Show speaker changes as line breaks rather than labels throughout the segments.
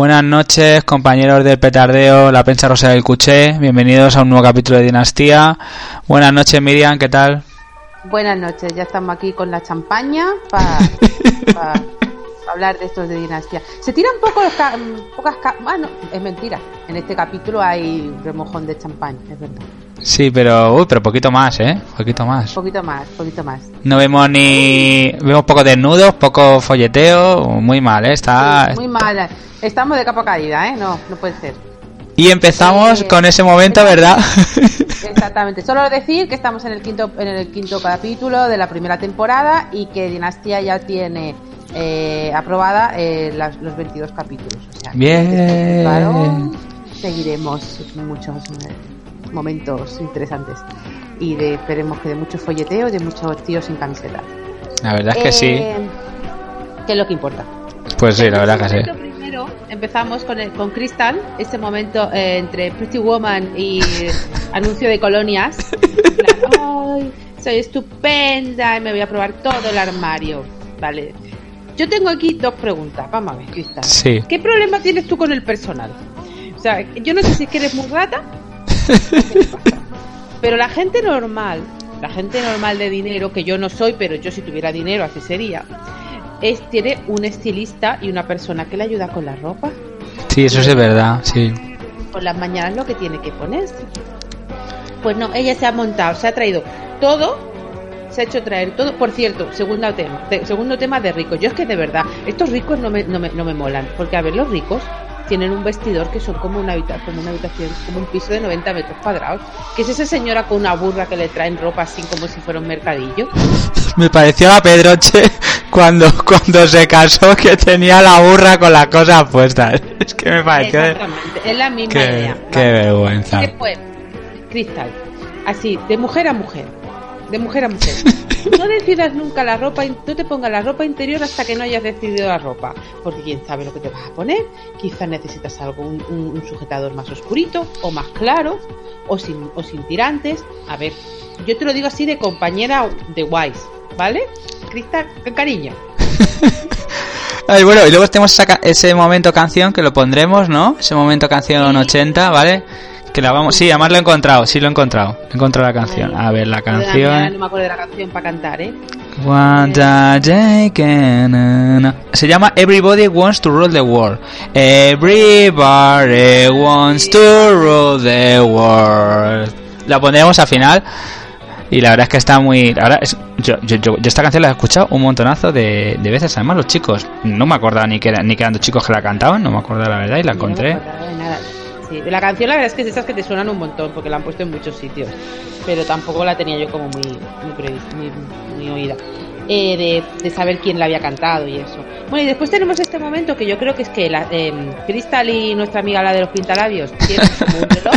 Buenas noches, compañeros del petardeo, la prensa rosa del cuché. Bienvenidos a un nuevo capítulo de Dinastía. Buenas noches, Miriam, ¿qué tal?
Buenas noches, ya estamos aquí con la champaña para hablar de estos de Dinastía. Se tiran poco los ca- pocas ca- bueno, es mentira. En este capítulo hay remojón de champaña, es verdad.
Sí, pero uy, pero poquito más, ¿eh? Poquito más.
Poquito más, poquito más.
No vemos ni vemos poco desnudos, poco folleteo, muy mal, ¿eh? Está
Muy mala. Estamos de capa caída, ¿eh? No, no puede ser.
y empezamos
Eh,
con ese momento, ¿verdad?
Exactamente. Solo decir que estamos en el quinto en el quinto capítulo de la primera temporada y que Dinastía ya tiene eh, aprobada eh, las- los 22 capítulos. O sea, que
Bien.
claro, seguiremos muchos eh, momentos interesantes y de, esperemos que de mucho folleteo y de muchos tíos sin camiseta.
La verdad es que sí.
Eh, Que es lo que importa.
Pues sí, la verdad que sí.
Este Primero empezamos con, el, con Crystal, este momento eh, entre Pretty Woman y anuncio de colonias. Ay, soy estupenda y me voy a probar todo el armario. Vale. Yo tengo aquí dos preguntas. Vamos a ver, Crystal.
Sí.
¿Qué problema tienes tú con el personal? O sea, yo no sé si es que eres muy rata, pero la gente normal, la gente normal de dinero, que yo no soy, pero yo si tuviera dinero así sería, es tiene un estilista y una persona que le ayuda con la ropa.
Sí, eso sí es verdad, sí.
Por las mañanas lo que tiene que ponerse. Pues no, ella se ha montado, se ha traído todo, se ha hecho traer todo. Por cierto, segundo tema, segundo tema de ricos. Yo es que de verdad, estos ricos no me, no me, no me molan, porque a ver, los ricos tienen un vestidor que son como una, habita- como una habitación, como un piso de 90 metros cuadrados. Que es esa señora con una burra que le traen ropa así como si fuera un mercadillo.
Me pareció a Pedroche cuando, cuando se casó que tenía la burra con las cosas puestas. Es que me pareció...
Exactamente, es la misma
Qué,
idea.
qué vergüenza.
Después, Cristal, así, de mujer a mujer, de mujer a mujer. No decidas nunca la ropa, no te pongas la ropa interior hasta que no hayas decidido la ropa, porque quién sabe lo que te vas a poner. Quizás necesitas algo, un, sujetador más oscurito o más claro, o sin, o sin tirantes. A ver, yo te lo digo así de compañera de Wise, ¿vale? Cristal, con cariño.
Ay, bueno, y luego tenemos esa ese momento canción que lo pondremos, ¿no? Ese momento canción 80, ¿vale? Que la vamos... Sí, además lo he encontrado, sí lo he encontrado. He encontrado la canción. A ver, la canción...
No me acuerdo de la canción para cantar, ¿eh?
Na. Se llama Everybody Wants to Rule the World. Everybody wants to rule the world. La pondremos al final. Y la verdad es que está muy. Ahora es, yo, yo, yo, yo esta canción la he escuchado un montonazo de, de veces. Además, los chicos. No me acordaba ni que, era- ni que eran dos chicos que la cantaban. No me acordaba la verdad y la encontré.
No la canción la verdad es que es de esas que te suenan un montón porque la han puesto en muchos sitios. Pero tampoco la tenía yo como muy, muy, previs- muy- muy oída. Eh, de, de saber quién la había cantado y eso. Bueno, y después tenemos este momento que yo creo que es que la, eh, Crystal y nuestra amiga la de los pintalabios tienen como un reloj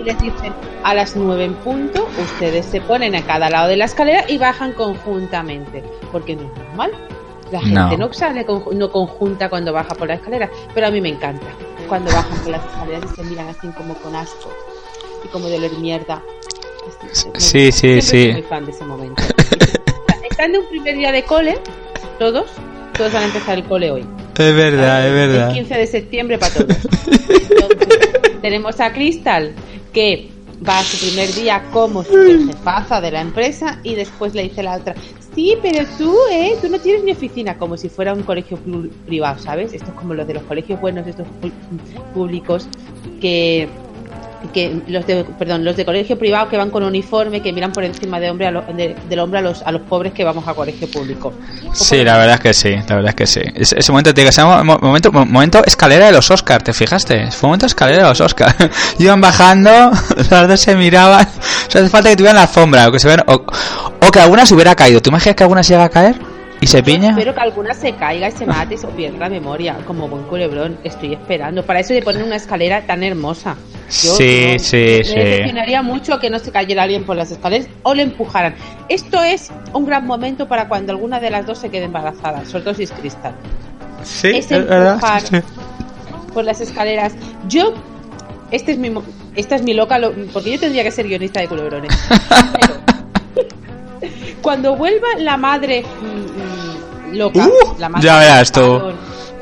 y les dicen a las 9 en punto ustedes se ponen a cada lado de la escalera y bajan conjuntamente porque no es normal la gente
No.
no, sale no conjunta cuando baja por la escalera pero a mí me encanta cuando bajan por las escaleras y se miran así como con asco y como de oler mierda Así,
Sí, sí, sí.
soy muy fan de ese momento están de un primer día de cole todos todos van a empezar el cole hoy
Es verdad, es verdad.
el 15 de septiembre para todos. Entonces, tenemos a Crystal que va a su primer día como jefaza de la empresa y después le dice la otra, sí, pero tú, ¿eh? Tú no tienes ni oficina, como si fuera un colegio privado, ¿sabes? Esto es como los de los colegios buenos, estos públicos que que los de perdón los de colegio privado que van con uniforme que miran por encima de hombre a lo- de- del hombro a los a los pobres que vamos a colegio público
Sí, la verdad es que sí, la verdad es que sí. Ese, momento, mo- momento, mo- momento escalera de los Oscars, ¿te fijaste? Fue momento escalera de los Oscars. Iban bajando, las dos se miraban. Hace falta que tuvieran la alfombra, o que se vean, o, que alguna se hubiera caído. ¿Te imaginas que alguna se a caer? ¿Y se piña?
Espero que alguna se caiga y se mate y se pierda la memoria, como buen culebrón. Estoy esperando. Para eso de poner una escalera tan hermosa. Yo,
Sí,
no,
sí,
me
sí.
decepcionaría mucho que no se cayera alguien por las escaleras o le empujaran. Esto es un gran momento para cuando alguna de las dos se quede embarazada, sobre todo si es cristal.
Sí,
es empujar por las escaleras. Yo, este es mi, mo- esta es mi loca, lo- porque yo tendría que ser guionista de culebrones. Pero, cuando vuelva la madre mm, mm, loca,
Uh,
la madre
ya verás tú.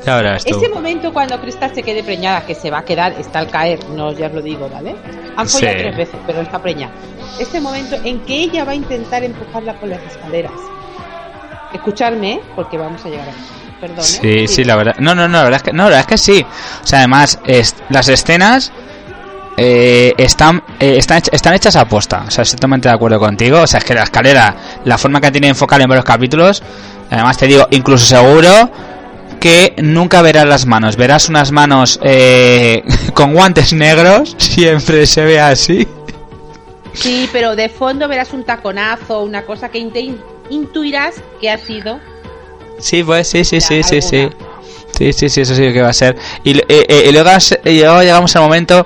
Ya verás tú.
Ese momento cuando Cristal se quede preñada, que se va a quedar, está al caer, no ya os lo digo, ¿vale? Han follado
Sí.
tres veces, pero está preñada. Este momento en que ella va a intentar empujarla por las escaleras. Escucharme, ¿eh? porque vamos a llegar a eso. Perdón. ¿eh?
Sí, sí, la verdad. No, no, no, la verdad es que, no, la verdad es que sí. O sea, además, es- las escenas eh, están, eh, están, hech- están hechas a posta. O sea, estoy totalmente de acuerdo contigo. O sea, es que la escalera, la forma que tiene de enfocar en varios capítulos, además te digo, incluso seguro que nunca verás las manos. Verás unas manos eh, con guantes negros, siempre se ve así.
Sí, pero de fondo verás un taconazo, una cosa que intuirás que ha sido.
Sí, pues sí, sí, sí, sí, sí. Sí, sí, sí, eso sí que va a ser. Y, eh, eh, y luego, y luego llegamos al momento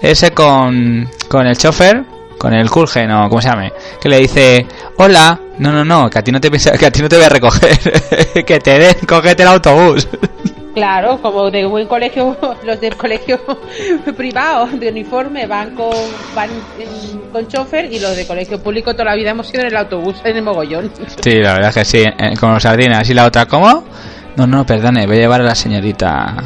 ese con, con el chofer, con el Kulgen o como se llame, que le dice, hola, no, no, no, que a ti no te, que a ti no te voy a recoger, que te den, cógete el autobús.
Claro, como de buen colegio, los del colegio privado de uniforme van con van con chofer y los de colegio público toda la vida hemos ido en el autobús, en el mogollón.
Sí, la verdad es que sí, eh, con los sardinas. Y la otra, ¿cómo? No, no, perdone, voy a llevar a la señorita, a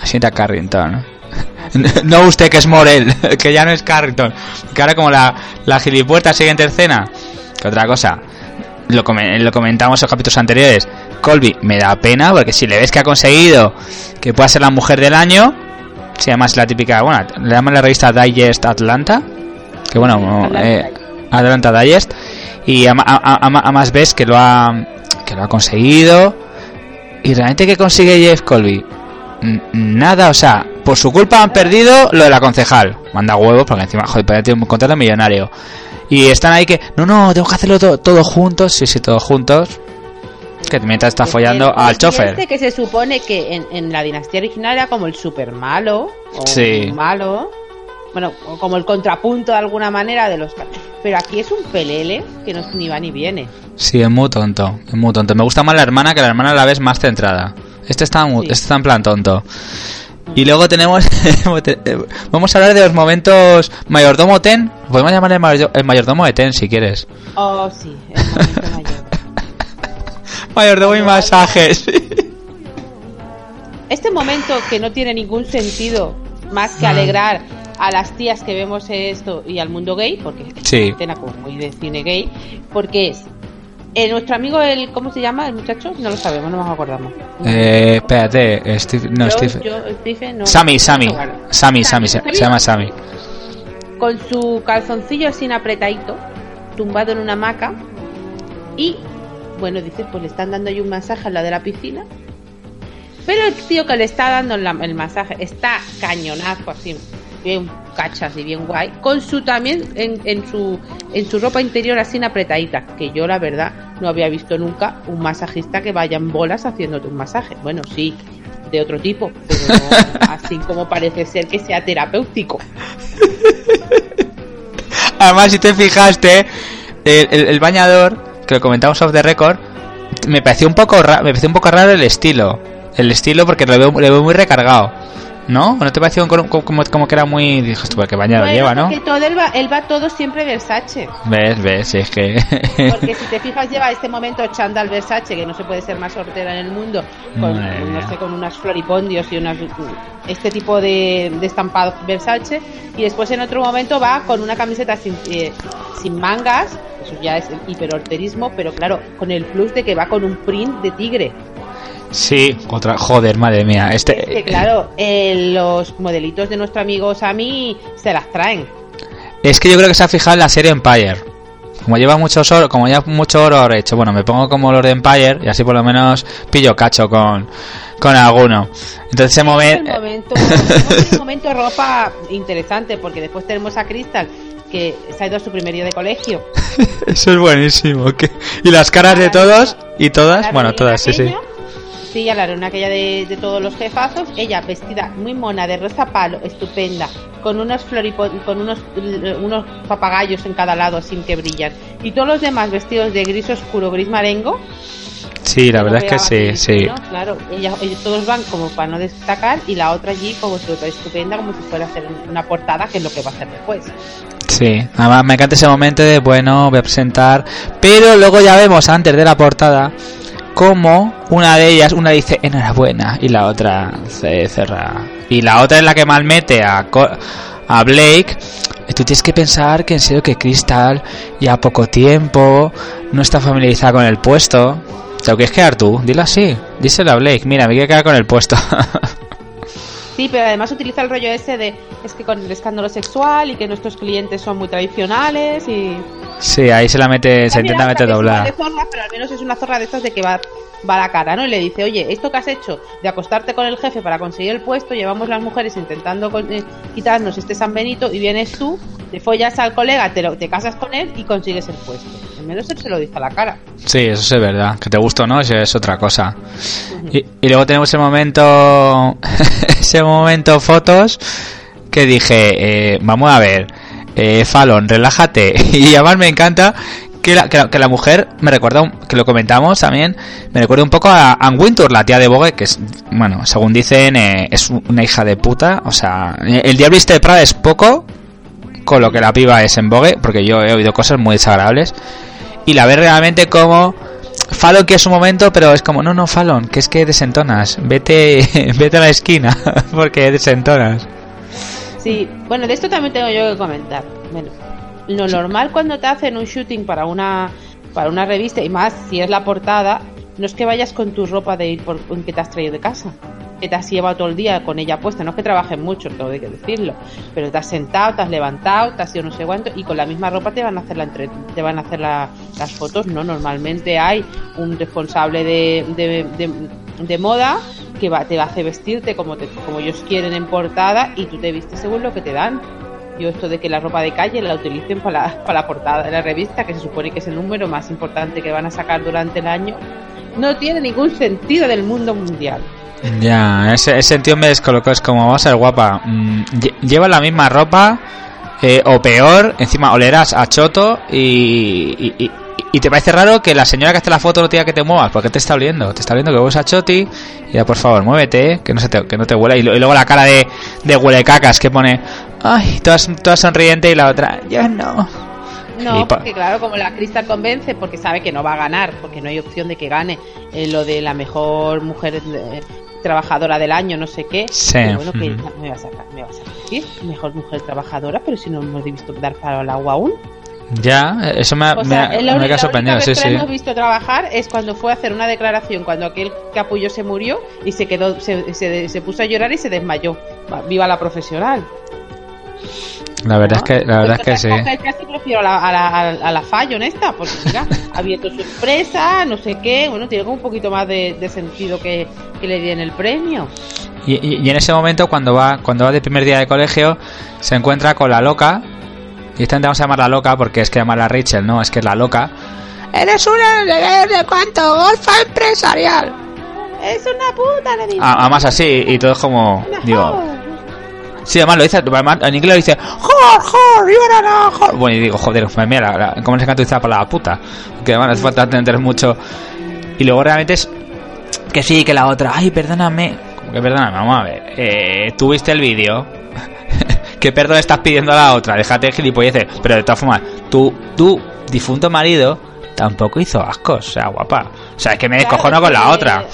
la señorita Carrington. No usted que es Morel, que ya no es Carrington. Que ahora como la, la gilipuerta sigue en tercena. Que otra cosa, lo, come- lo comentamos en los capítulos anteriores. Colby me da pena porque si le ves que ha conseguido que pueda ser la mujer del año, llama es la típica, bueno, le llaman la revista Digest Atlanta, que bueno,
Atlanta
eh, Atlanta Digest, y a- a- además ves que lo ha que lo ha conseguido y realmente que consigue Jeff Colby nada, o sea, por su culpa han perdido lo de la concejal. Manda huevos porque encima, joder, pero tiene un contrato millonario. Y están ahí que, no, no, tengo que hacerlo to- todos juntos, sí, sí, todos juntos. Que mientras está follando
El-
al chofer.
Que se supone que en, en la dinastía original era como el super malo, o
Sí.
malo, bueno, como el contrapunto de alguna manera de los... Pero aquí es un pelele que no ni va ni viene.
Sí, es muy tonto, es muy tonto. Me gusta más la hermana que la hermana a la vez más centrada. Este está, muy-
Sí.
este está en plan tonto. Y luego tenemos. Vamos a hablar de los momentos. Mayordomo Ten. Podemos llamar el, mayor- el mayordomo de Ten si quieres.
Oh, sí, el momento mayor.
Mayordomo y masajes.
Este momento que no tiene ningún sentido más
Mm.
que alegrar a las tías que vemos esto y al mundo gay, porque es
Sí.
una escena como muy de cine gay, porque es eh, nuestro amigo, el ¿cómo se llama el muchacho? No lo sabemos, no nos acordamos.
eh, espérate, Steve, no,
Yo-
Steve.
yo, Stephen, no.
Sammy, Sammy.
Vale.
Sammy, Sammy, se,
Sammy.
se llama Sammy.
Con su calzoncillo así apretadito, tumbado en una hamaca, y bueno, dices, pues le están dando ahí un masaje a la de la piscina. Pero el tío que le está dando el masaje está cañonazo así, bien cachas y bien guay, con su también en, en su en su ropa interior así apretadita, que yo la verdad no había visto nunca un masajista que vaya en bolas haciéndote un masaje. Bueno, sí, de otro tipo, pero no así como parece ser que sea terapéutico.
Además, si te fijaste, el, el- el bañador, que lo comentamos off the record, me pareció un poco ra- me pareció un poco raro el estilo. El estilo porque lo veo muy recargado. ¿No? ¿No te pareció como, como, como que era muy... Dijiste, pues que bañador
Bueno,
lleva, ¿no?
porque todo él va, él va todo siempre Versace.
Ves, ves, es que...
Porque si te fijas, lleva este momento Chandal Versace, que no se puede ser más sortera en el mundo, con,
Madre
no sé, con unas floripondios y unas, este tipo de, de estampado Versace. Y después en otro momento va con una camiseta sin, eh, sin mangas, eso ya es el hiperhorterismo, pero claro, con el plus de que va con un print de tigre.
Sí, otra... Joder, madre mía.
Que
Este...
claro, eh, los modelitos de nuestro amigo Sammy se las traen.
Es que yo creo que se ha fijado en la serie Empire. Como lleva mucho oro, como lleva mucho oro, habrá hecho, bueno, me pongo como los de Empire y así por lo menos pillo cacho con, con alguno. Entonces se
Es
mueve...
el momento, es un momento ropa interesante porque después tenemos a Crystal que se ha ido a su primer día de colegio.
Eso es buenísimo. que- Y las caras de todos y todas, bueno, todas, sí, sí.
Aquella, Sí, a la reunión aquella de, de todos los jefazos, ella vestida muy mona, de rosa palo, estupenda, con unos floripo- con unos, unos papagayos en cada lado así que brillan. Y todos los demás vestidos de gris oscuro, gris marengo.
Sí, la verdad es que sí, sí.
Claro, ellos todos van como para no destacar y la otra allí como si otra estupenda, como si fuera a hacer una portada, que es lo que va a hacer después.
Sí, además me encanta ese momento de, bueno, voy a presentar. Pero luego ya vemos antes de la portada cómo una de ellas, una dice enhorabuena y la otra se cerra. Y la otra es la que mal mete a, a Blake. Tú tienes que pensar que en serio que Crystal ya poco tiempo, no está familiarizada con el puesto. ¿Te lo quieres quedar tú? Dilo así. Díselo a Blake. Mira, me quiero quedar con el puesto.
Sí, pero además utiliza el rollo ese de es que con el escándalo sexual y que nuestros clientes son muy tradicionales y...
Sí, ahí se la mete, se intenta meter doblar.
pero al menos es una zorra de estas de que va, va a la cara, ¿no? Y le dice, oye, esto que has hecho de acostarte con el jefe para conseguir el puesto, llevamos las mujeres intentando eh, quitarnos este San Benito y vienes tú, te follas al colega, te, lo, te casas con él y consigues el puesto. Al menos él se lo dice a la cara.
Sí, eso es verdad. Que te gusta o no, eso es otra cosa. y, y, luego tenemos el momento, ese momento fotos que dije, eh, vamos a ver, eh, Fallon, relájate. y además me encanta que la, que la, mujer me recuerda, que lo comentamos también, me recuerda un poco a Anne la tía de Vogue, que es, bueno, según dicen, eh, es una hija de puta. O sea, el diablista de Prada es poco con lo que la piba es en Vogue, porque yo he oído cosas muy desagradables. Y la ve realmente como Fallon que es un momento, pero es como, no, no, Fallon, que es que desentonas, vete, vete a la esquina, porque desentonas.
Sí, bueno, de esto también tengo yo que comentar. Bueno, lo normal cuando te hacen un shooting para una para una revista y más si es la portada, no es que vayas con tu ropa de ir por, que te has traído de casa, que te has llevado todo el día con ella puesta, no es que trabajes mucho, todo hay que decirlo, pero te has sentado, te has levantado, te has ido no sé cuánto y con la misma ropa te van a hacer la entre, te van a hacer las fotos, no, normalmente hay un responsable de, de, de moda que va, te hace vestirte como, te, como ellos quieren en portada y tú te vistes según lo que te dan. Yo esto de que la ropa de calle la utilicen para la, para la portada de la revista, que se supone que es el número más importante que van a sacar durante el año, no tiene ningún sentido del mundo mundial.
Ya, ese, sentido me descolocó, es como, va a ser guapa, mm, lleva la misma ropa, eh, o peor, encima olerás a choto y te parece raro que la señora que hace la foto no tenga que te muevas, porque te está oliendo, te está oliendo que vos a Choti, y ya por favor, muévete, que no se te, que no te huela, y, luego la cara de, de huele cacas que pone, ay, toda, toda sonriente y la otra, yo no.
No, porque claro, como la Crystal convence, porque sabe que no va a ganar, porque no hay opción de que gane eh, lo de la mejor mujer eh, trabajadora del año, no sé qué.
Sí.
bueno, que me va a me. ¿Sí? Mejor mujer trabajadora, pero si no hemos visto dar para el agua aún.
Ya, eso me, me, me, ha sorprendido. Sí,
que hemos visto trabajar es cuando fue a hacer una declaración, cuando aquel capullo se murió y se quedó, se, se, puso a llorar y se desmayó. Viva la profesional.
La verdad es que, la verdad es que sí.
Casi prefiero a la, a la, a la Fallon esta, porque mira, ha abierto su empresa, no sé qué, bueno, tiene como un poquito más de, de sentido que, que, le den el premio.
Y, y, y, en ese momento, cuando va, cuando va de primer día de colegio, se encuentra con la loca, y esta vamos a llamarla loca porque es que llamarla Rachel, no, es que es la loca. Eres una de, de cuánto, golfa empresarial.
Es una puta, digo.
Ah, además así, y todo es como. digo. Sí, además lo dice, además, en inglés lo dice, jor, jor, jor. Bueno, y digo, joder, mira, ¿cómo se encanta para la puta? Que además hace falta entender mucho. Y luego realmente es que sí, que la otra, ay, perdóname. Como que perdóname, vamos a ver. Eh, ¿Tuviste el vídeo? ¿Qué perdón estás pidiendo a la otra? Déjate de gilipolleces. Pero de todas formas, tu, tu difunto marido tampoco hizo ascos, o sea, guapa. O sea, es que me descojono con la otra.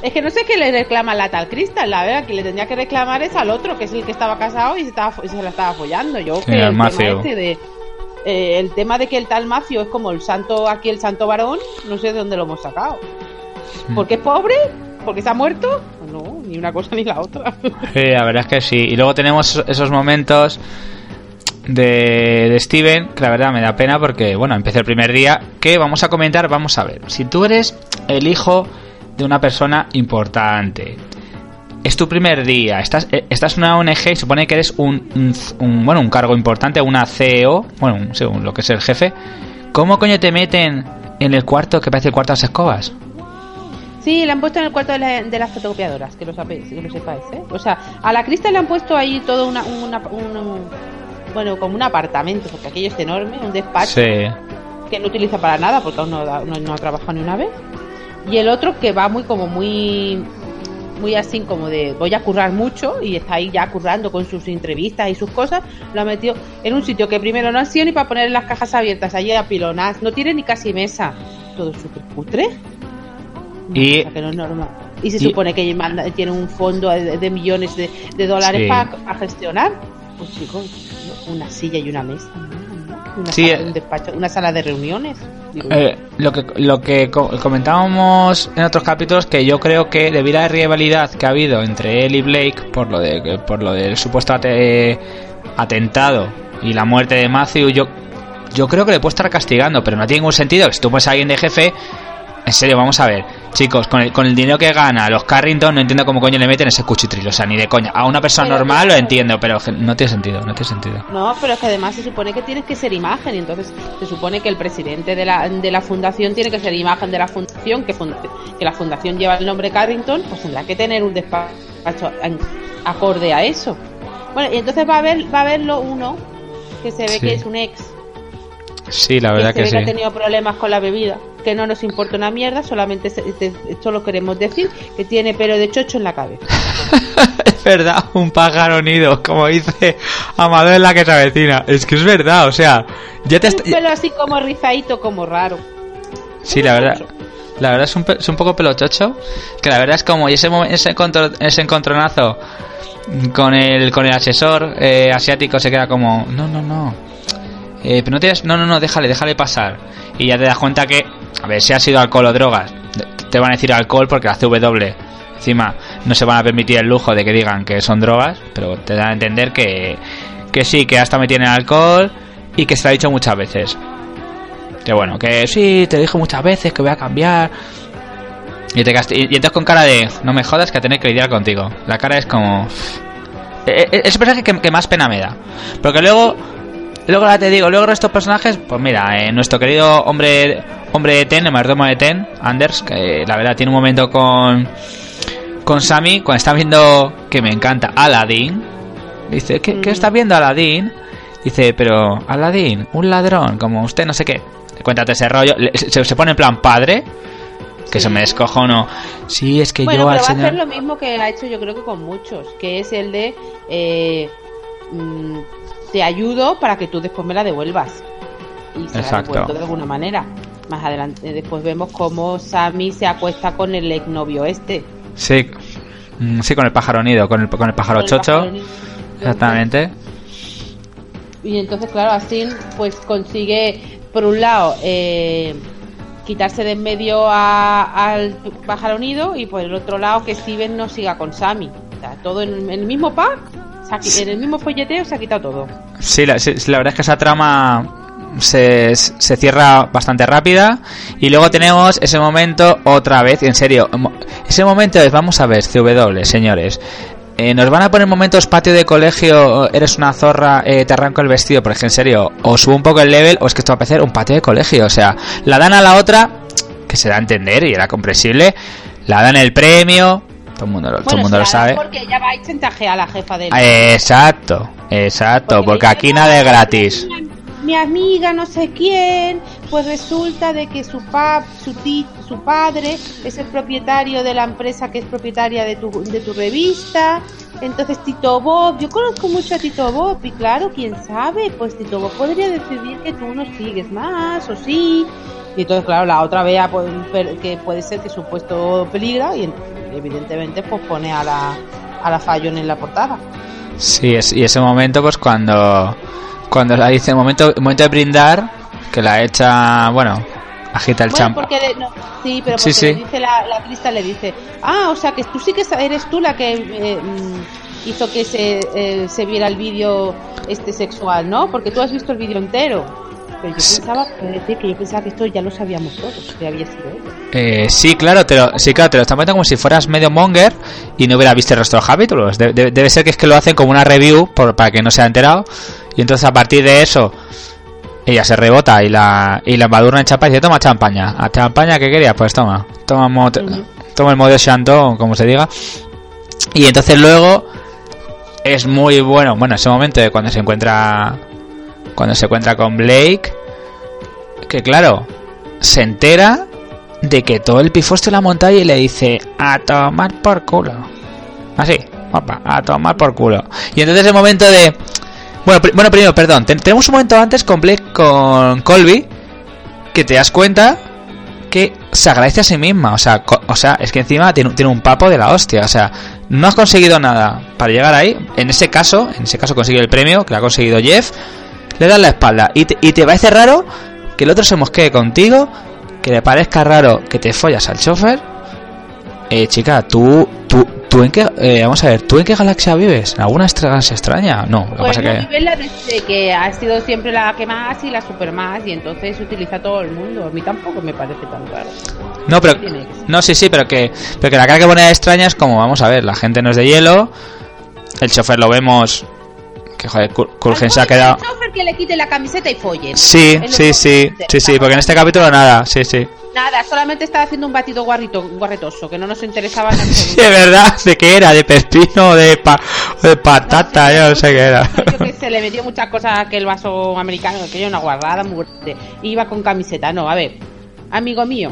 Es que no sé qué le reclama la tal Cristal, la verdad, que le tendría que reclamar es al otro, que es el que estaba casado y se, estaba, se la estaba follando. Yo que el, tema este de, eh, el tema de que el tal Macio es como el santo, aquí el santo varón, no sé de dónde lo hemos sacado. Hmm. Porque es pobre, porque se ha muerto, ni una cosa ni la otra.
Sí, la verdad es que sí. Y luego tenemos esos momentos de, de Steven, que la verdad me da pena porque, bueno, empecé el primer día, que vamos a comentar, vamos a ver. Si tú eres el hijo de una persona importante, es tu primer día, estás, eh, estás en una ONG y supone que eres un, bueno, un cargo importante, una CEO, bueno, según lo que es el jefe, ¿cómo coño te meten en el cuarto que parece el cuarto de las escobas?
Sí, le han puesto en el cuarto de, la, de las fotocopiadoras, que lo, sabéis, que lo sepáis, ¿eh? O sea, a la Crista le han puesto ahí todo una, una un, bueno, como un apartamento, porque aquello es enorme, un despacho que no utiliza para nada, porque aún no, no, no ha trabajado ni una vez. Y el otro que va muy como muy muy así como de voy a currar mucho y está ahí ya currando con sus entrevistas y sus cosas, lo ha metido en un sitio que primero no ha sido ni para poner las cajas abiertas allí a pilonas, no tiene ni casi mesa, todo súper
y,
que no es normal. y se supone que tiene un fondo de, millones de, dólares para, gestionar. Pues chicos, una silla y una mesa. Una, sala, eh. un despacho, una sala de reuniones.
Eh, lo que lo que comentábamos en otros capítulos que yo creo que debido a la rivalidad que ha habido entre él y Blake por lo de por lo del supuesto atentado y la muerte de Matthew yo yo creo que le puedo estar castigando pero no tiene ningún sentido si tú pones a alguien de jefe en serio, vamos a ver. Chicos, con el, con el dinero que gana los Carrington, no entiendo cómo coño le meten ese cuchitril. O sea, ni de coña. A una persona normal lo entiendo, pero no tiene sentido, no tiene sentido.
No, pero es que además se supone que tienes que ser imagen. Y entonces se supone que el presidente de la, de la fundación tiene que ser imagen de la fundación, que, que la fundación lleva el nombre Carrington, pues tendrá que tener un despacho acorde a eso. Bueno, y entonces va a ver, va a verlo uno que se ve que es un ex
Sí, la verdad que, sí.
que ha tenido problemas con la bebida, que no nos importa una mierda, solamente solo queremos decir que tiene pelo de chocho en la cabeza.
es verdad, un pájaro unido, como dice Amador en la que se avecina. Es que es verdad, o sea, ya te
Un pelo así como rizadito, como raro.
Sí, la verdad. La verdad es un, es un poco pelochocho. Que la verdad es como y ese, ese, ese encontronazo con el, con el asesor eh, asiático se queda como, no, no, no eh, pero no tienes, no, no, no, déjale, déjale pasar. Y ya te das cuenta que, a ver, si ha sido alcohol o drogas, te van a decir alcohol porque la CW encima no se van a permitir el lujo de que digan que son drogas, pero te dan a entender que, que sí, que hasta me tiene alcohol y que se te ha dicho muchas veces. Que bueno, que sí, te dijo muchas veces que voy a cambiar. Y, te y, entonces con cara de, no me jodas que a tener que lidiar contigo. La cara es como... Es el personaje que más pena me da. Porque luego Luego ya te digo, luego estos personajes, pues mira, eh, nuestro querido hombre hombre de Ten, el mayordomo de Ten, Anders, que la verdad tiene un momento con con Sammy cuando está viendo que me encanta Aladdin. Dice, ¿qué, ¿qué está viendo Aladdin? Dice, pero Aladdin, un ladrón, como usted no sé qué. Cuéntate ese rollo, se, pone en plan padre, que se me descojo no. Sí, es que
yo
al
va a hacer lo mismo que ha hecho yo creo que con muchos, que es el de eh, mm, te ayudo para que tú después me la devuelvas. Y se Exacto. la de alguna manera. Más adelante, después vemos cómo Sammy se acuesta con el exnovio este.
Sí, mm, sí, con el pájaro nido, con el, con el pájaro chocho. Exactamente.
Y entonces, claro, así pues consigue, por un lado, eh, quitarse de en medio al pájaro nido y por el otro lado que Steven no siga con Sammy. O sea, todo en el mismo pack en el mismo folleteo se ha quitado todo.
Sí, la, verdad es que esa trama se, se, cierra bastante rápida y luego tenemos ese momento otra vez, en serio, ese momento es, vamos a ver, CW, señores. Eh, nos van a poner momentos patio de colegio, eres una zorra, eh, te arranco el vestido, porque en serio, o subo un poco el level o es que esto va a parecer un patio de colegio. O sea, la dan a la otra, que se da a entender y era comprensible, la dan el premio, todo el mundo, todo el mundo lo sabe.
Porque ella va a chantajear a la jefa de.
Exacto, exacto, porque, aquí nada es gratis.
Mi amiga, no sé quién, pues resulta de que su pap, su su padre es el propietario de la empresa que es propietaria de tu, de tu revista. Entonces Tito Bob, yo conozco mucho a Tito Bob y claro, quién sabe, pues Tito Bob podría decidir que tú no sigues más o sí. Y entonces, claro, la otra vea pues, que puede ser que su puesto peligra y evidentemente pues pone a la, a la Fallon en la portada.
Sí, es, y ese momento pues cuando cuando la dice momento momento de brindar que la echa, bueno, agita el bueno,
sí, pero porque Le dice la, la crista le dice, "Ah, o sea que tú sí que eres tú la que eh, mm, hizo que se, eh, se viera el vídeo este sexual, ¿no? Porque tú has visto el vídeo entero." Pero yo pensaba que, que yo pensaba que esto ya lo sabíamos todos, que había sido
Eh, sí, claro, te lo, sí, claro, te lo están poniendo como si fueras medio monger y no hubiera visto el resto de los capítulos. debe ser que es que lo hacen como una review por, para que no se haya enterado. Y entonces a partir de eso, ella se rebota y la, y la madura en chapa y dice, toma champaña. ¿A champaña qué querías? Pues toma. Toma, toma el modo Shanto, como se diga. Y entonces luego es muy bueno, bueno, ese momento de cuando se encuentra cuando se encuentra con Blake, que claro, se entera de que todo el pifostio la montaña y le dice a tomar por culo. Así, opa, a tomar por culo. Y entonces el momento de... Bueno, bueno primero, perdón, tenemos un momento antes con Blake, con Colby, que te das cuenta que se agradece a sí misma. O sea, o sea es que encima tiene, tiene un papo de la hostia. O sea, no has conseguido nada para llegar ahí. En ese caso, en ese caso consigue el premio, que lo ha conseguido Jeff. Le das la espalda. Y te, y te parece raro que el otro se mosquee contigo. Que le parezca raro que te follas al chofer. Eh, chica, tú, tú, tú en qué, eh, vamos a ver, ¿tú en qué galaxia vives? ¿En alguna galaxia extraña? No, lo que pasa
Bueno,
que...
vive la de de que ha sido siempre la que más y la super más y entonces utiliza todo el mundo. A mí tampoco me parece tan raro.
No, pero... No, sí, sí, pero que, pero que la cara que pone extraña es como, vamos a ver, la gente no es de hielo, el chofer lo vemos, que joder, Kulgen se ha quedado...
que le quite la camiseta y follen.
Sí, sí, sí, sí, sí, porque en este capítulo nada, sí, sí.
Nada, solamente estaba haciendo un batido guarrito, guarretoso, que no nos interesaba
Sí, es verdad, ¿de qué era? ¿De pepino de, pa- de patata? Yo no sé qué era.
Yo que se le metió muchas cosas a aquel vaso americano, que yo una guardada muy grande. Iba con camiseta, no, a ver, amigo mío,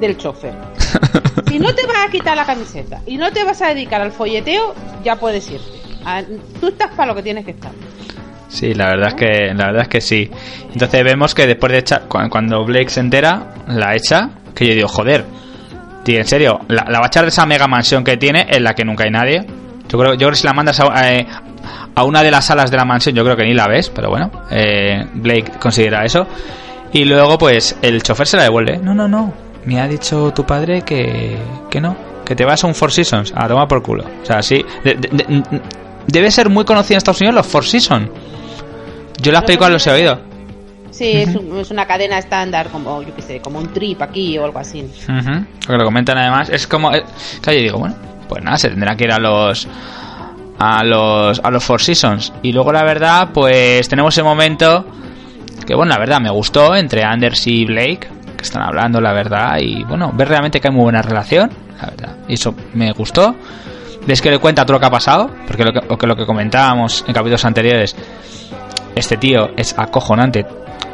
del chofer. Si no te vas a quitar la camiseta y no te vas a dedicar al folleteo, ya puedes irte. Ah, Tú estás para lo que tienes que estar.
Sí, la verdad es que la verdad es que sí. Entonces vemos que después de echar cu- cuando Blake se entera, la echa, que yo digo, joder. Tío, en serio, la, va a echar de esa mega mansión que tiene en la que nunca hay nadie. Yo creo, yo creo que si la mandas a, eh, a una de las salas de la mansión, yo creo que ni la ves, pero bueno, eh, Blake considera eso. Y luego, pues, el chofer se la devuelve. No, no, no. Me ha dicho tu padre que, que no, que te vas a un Four Seasons, a tomar por culo. O sea, sí. de- de- debe ser muy conocido en Estados Unidos los Four Seasons. Yo las películas los he oído.
Sí, es, un- es una cadena estándar, como yo qué sé, como un trip aquí o algo así.
Ujú, Porque lo comentan además. Es como. eh, claro, yo digo, bueno, pues nada, se tendrá que ir a los. A los, a los Four Seasons. Y luego, la verdad, pues tenemos ese momento. Que bueno, la verdad, me gustó entre Anders y Blake. Que están hablando, la verdad. Y bueno, ver realmente que hay muy buena relación. La verdad. Y eso me gustó. Ves que le cuenta todo lo que ha pasado. Porque lo que, lo que, lo que comentábamos en capítulos anteriores. Este tío es acojonante.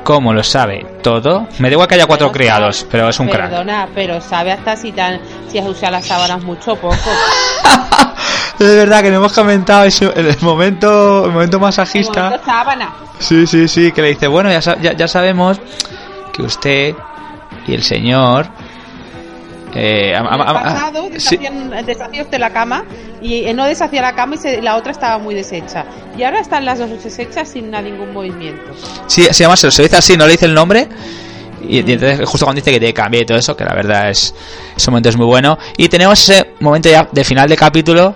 Como lo sabe todo. Me da igual que haya cuatro
Pero
criados,
sabe-
pero es un crack.
Perdona, pero sabe hasta si tan si has usado las sábanas mucho o poco.
Es verdad que no hemos comentado eso, el momento, el momento masajista.
Momento sábana.
Sí, sí, sí, que le dice, bueno, ya, ya, ya sabemos que usted y el señor... Eh,
pasado
sí,
deshacía usted la cama y eh, no deshacía la cama y se- la otra estaba muy deshecha. Y ahora están las dos deshechas sin ningún movimiento.
sí, se llama, se lo dice así, no le dice el nombre. Y, y entonces justo cuando dice que te cambie y todo eso, que la verdad es ese momento es muy bueno. Y tenemos ese momento ya de final de capítulo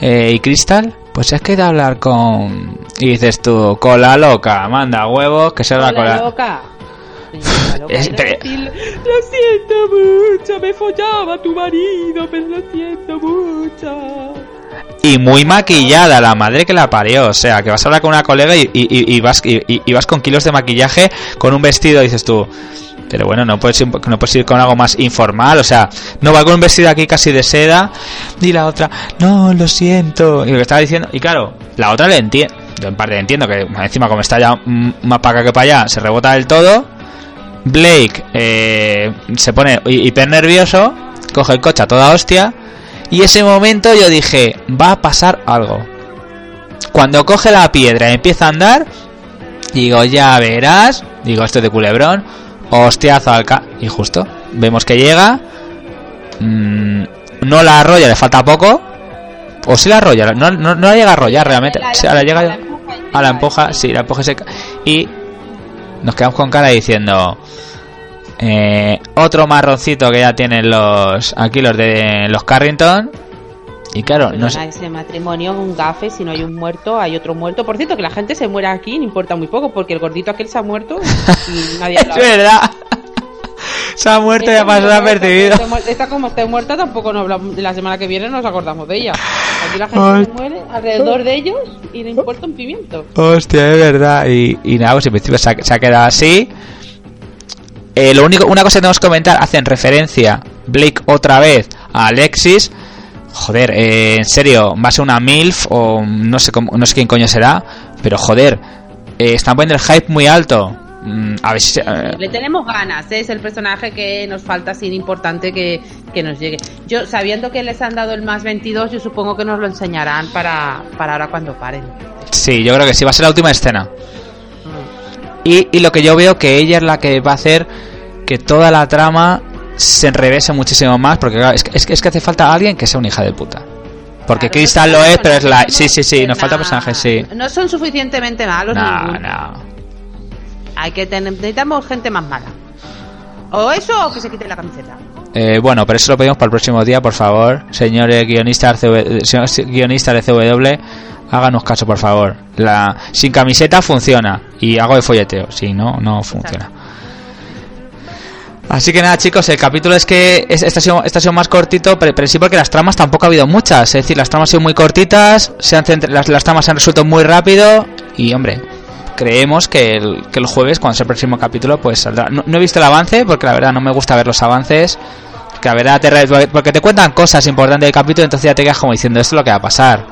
eh, y Crystal, pues es que he de hablar con... Y dices tú, cola loca, manda huevos, que se la
Hola,
cola...
Señora loca,
Es-
era
te-
decirle, Lo siento mucho, me follaba tu marido, pero lo siento mucho.
y muy maquillada, la madre que la parió. O sea, que vas a hablar con una colega y, y- y- y vas, y, vas con kilos de maquillaje, con un vestido, dices tú. Pero bueno, no puedes, ir, no puedes ir con algo más informal. O sea, no va con un vestido aquí casi de seda. Y la otra, no, lo siento. Y lo que estaba diciendo. Y claro, la otra le entiendo. Yo en parte entiendo que encima, como está ya más para acá que para allá, se rebota del todo. Blake eh, se pone hi- hiper nervioso, coge el coche a toda hostia. Y ese momento yo dije, va a pasar algo. Cuando coge la piedra y empieza a andar, digo, ya verás. Digo, esto es de culebrón. Hostiazo al ca... Y justo, vemos que llega. mm, no la arrolla, le falta poco. O si la arrolla, no, no, no la llega a arrollar realmente. Sí, a la llega a la empuja, sí, la empuja y se Y nos quedamos con cara diciendo. Eh, otro marroncito que ya tienen los. Aquí los de los Carrington. Y claro, no
Perdona,
sé.
ese matrimonio un gafe, si no hay un muerto, hay otro muerto. Por cierto, que la gente se muera aquí, no importa muy poco, porque el gordito aquel se ha muerto y nadie
Es verdad. Se ha muerto y ha pasado apercibido.
Esta como esté muerta, tampoco nos hablamos, la semana que viene nos acordamos de ella. Aquí la gente se muere alrededor de ellos y le importa un pimiento.
Hostia, es verdad. Y, y nada, pues en principio se ha, se ha quedado así. Eh, lo único, una cosa que tenemos que comentar, hacen referencia Blake otra vez a Alexis. Joder, eh, en serio, va a ser una MILF o no sé cómo, no sé quién coño será, pero joder, eh, están poniendo el hype muy alto. Mm, a ver si eh,
Le tenemos ganas, ¿eh? es el personaje que nos falta sin importante que, que nos llegue. Yo, sabiendo que les han dado el más 22, yo supongo que nos lo enseñarán para, para ahora cuando paren.
sí, yo creo que sí, va a ser la última escena. Y, y lo que yo veo que ella es la que va a hacer que toda la trama se enrevese muchísimo más, porque claro, es, que, es, que, es que hace falta alguien que sea una hija de puta. Porque
Claro,
Crystal
no
lo es, pero es la... Sí, sí, sí, nos falta
na-
personajes, sí.
No son suficientemente malos
No,
ninguno.
no.
Hay que tener, necesitamos gente más mala. O eso o que se quite la camiseta.
Eh, bueno, pero eso lo pedimos para el próximo día, por favor. Señores guionistas, eh, guionistas de CW, háganos caso, por favor. La Sin camiseta funciona y hago de folleteo. Si no, no funciona. Así que nada, chicos, el capítulo es que es- este, ha sido, este ha sido más cortito, pero, pero sí porque las tramas tampoco ha habido muchas. Es decir, las tramas han sido muy cortitas, se han las, las tramas se han resuelto muy rápido y, hombre, creemos que el, que el jueves, cuando sea el próximo capítulo, pues saldrá. No, no he visto el avance, porque la verdad no me gusta ver los avances. Que la verdad te re- porque te cuentan cosas importantes del capítulo, entonces ya te quedas como diciendo esto es lo que va a pasar.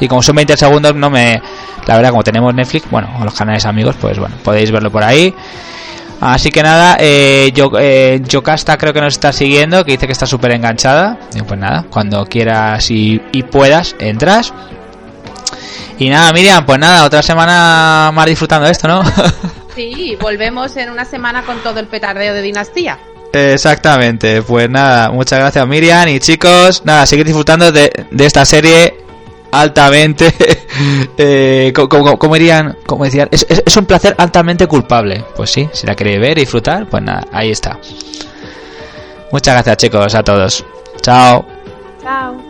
Y como son 20 segundos, no me. La verdad, como tenemos Netflix, bueno, o los canales amigos, pues bueno, podéis verlo por ahí. Así que nada, eh, yo, eh, Yocasta creo que nos está siguiendo, que dice que está súper enganchada. Pues nada, cuando quieras y, y puedas, entras. Y nada, Miriam, pues nada, otra semana más disfrutando de esto, ¿no?
Sí, volvemos en una semana con todo el petardeo de Dinastía.
Exactamente, pues nada, muchas gracias Miriam y chicos, nada, seguir disfrutando de, de esta serie altamente, eh, co- co- co- como, dirían, como decían, es, es- es un placer altamente culpable. Pues sí, si la queréis ver y disfrutar, pues nada, ahí está. Muchas gracias chicos a todos. Chao.
Chao.